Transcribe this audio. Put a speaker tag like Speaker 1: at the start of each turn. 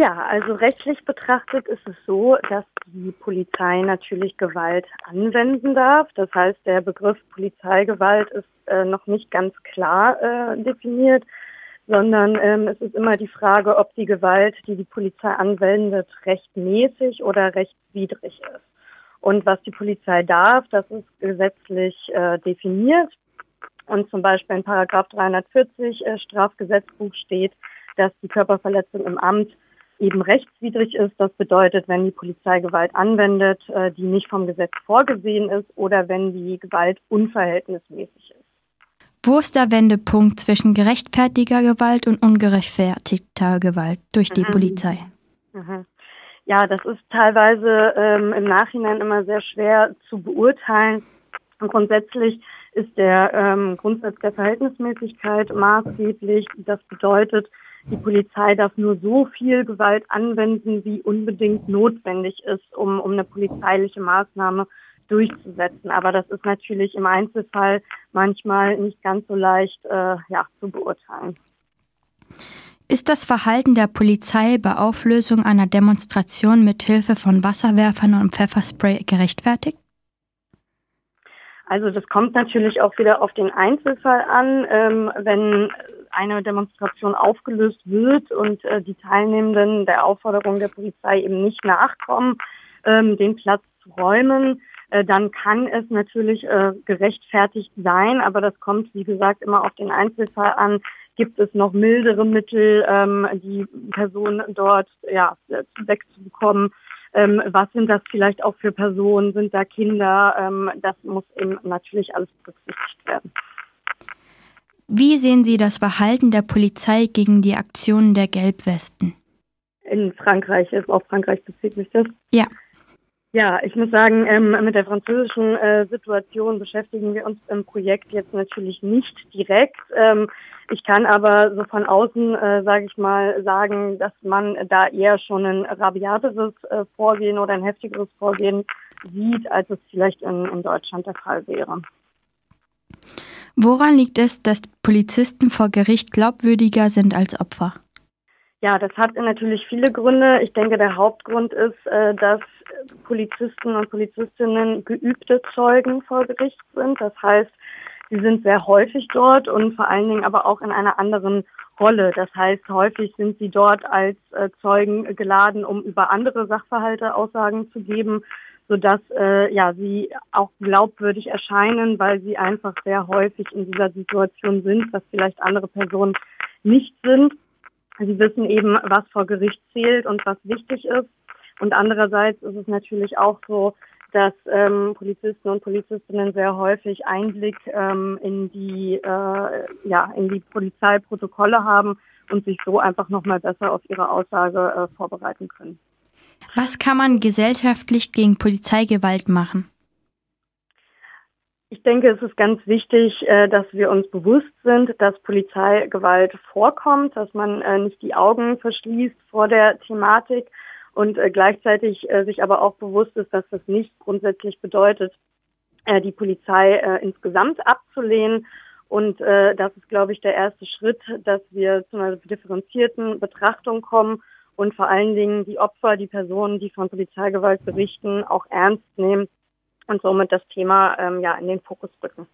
Speaker 1: Ja, also rechtlich betrachtet ist es so, dass die Polizei natürlich Gewalt anwenden darf. Das heißt, der Begriff Polizeigewalt ist äh, noch nicht ganz klar äh, definiert, sondern ähm, es ist immer die Frage, ob die Gewalt, die die Polizei anwendet, rechtmäßig oder rechtswidrig ist. Und was die Polizei darf, das ist gesetzlich äh, definiert. Und zum Beispiel in Paragraph 340 äh, Strafgesetzbuch steht, dass die Körperverletzung im Amt eben rechtswidrig ist. Das bedeutet, wenn die Polizei Gewalt anwendet, äh, die nicht vom Gesetz vorgesehen ist oder wenn die Gewalt unverhältnismäßig ist.
Speaker 2: Wo ist der Wendepunkt zwischen gerechtfertiger Gewalt und ungerechtfertigter Gewalt durch die mhm. Polizei?
Speaker 1: Mhm. Ja, das ist teilweise ähm, im Nachhinein immer sehr schwer zu beurteilen. Und grundsätzlich ist der ähm, Grundsatz der Verhältnismäßigkeit maßgeblich. Das bedeutet, die Polizei darf nur so viel Gewalt anwenden, wie unbedingt notwendig ist, um, um eine polizeiliche Maßnahme durchzusetzen. Aber das ist natürlich im Einzelfall manchmal nicht ganz so leicht äh, ja, zu beurteilen.
Speaker 2: Ist das Verhalten der Polizei bei Auflösung einer Demonstration mit Hilfe von Wasserwerfern und Pfefferspray gerechtfertigt?
Speaker 1: Also das kommt natürlich auch wieder auf den Einzelfall an. Ähm, wenn eine Demonstration aufgelöst wird und äh, die Teilnehmenden der Aufforderung der Polizei eben nicht nachkommen, ähm, den Platz zu räumen, äh, dann kann es natürlich äh, gerechtfertigt sein, aber das kommt, wie gesagt, immer auf den Einzelfall an. Gibt es noch mildere Mittel, ähm, die Person dort ja, wegzubekommen? Ähm, was sind das vielleicht auch für Personen? Sind da Kinder? Ähm, das muss eben natürlich alles berücksichtigt werden.
Speaker 2: Wie sehen Sie das Verhalten der Polizei gegen die Aktionen der Gelbwesten?
Speaker 1: In Frankreich, ist auf Frankreich bezieht sich das?
Speaker 2: Ja.
Speaker 1: Ja, ich muss sagen, ähm, mit der französischen äh, Situation beschäftigen wir uns im Projekt jetzt natürlich nicht direkt. Ähm, ich kann aber so von außen, äh, sage ich mal, sagen, dass man da eher schon ein rabiateres äh, Vorgehen oder ein heftigeres Vorgehen sieht, als es vielleicht in, in Deutschland der Fall wäre.
Speaker 2: Woran liegt es, dass Polizisten vor Gericht glaubwürdiger sind als Opfer?
Speaker 1: Ja, das hat natürlich viele Gründe. Ich denke, der Hauptgrund ist, äh, dass Polizisten und Polizistinnen geübte Zeugen vor Gericht sind. Das heißt, sie sind sehr häufig dort und vor allen Dingen aber auch in einer anderen Rolle. Das heißt, häufig sind sie dort als äh, Zeugen geladen, um über andere Sachverhalte Aussagen zu geben sodass äh, ja sie auch glaubwürdig erscheinen, weil sie einfach sehr häufig in dieser Situation sind, was vielleicht andere Personen nicht sind. Sie wissen eben, was vor Gericht zählt und was wichtig ist. Und andererseits ist es natürlich auch so, dass ähm, Polizisten und Polizistinnen sehr häufig Einblick ähm, in die äh, ja in die Polizeiprotokolle haben und sich so einfach noch mal besser auf ihre Aussage äh, vorbereiten können.
Speaker 2: Was kann man gesellschaftlich gegen Polizeigewalt machen?
Speaker 1: Ich denke, es ist ganz wichtig, äh, dass wir uns bewusst sind, dass Polizeigewalt vorkommt, dass man äh, nicht die Augen verschließt vor der Thematik und äh, gleichzeitig sich aber auch bewusst ist, dass das nicht grundsätzlich bedeutet, die Polizei insgesamt abzulehnen. Und das ist, glaube ich, der erste Schritt, dass wir zu einer differenzierten Betrachtung kommen und vor allen Dingen die Opfer, die Personen, die von Polizeigewalt berichten, auch ernst nehmen und somit das Thema ähm, ja in den Fokus rücken.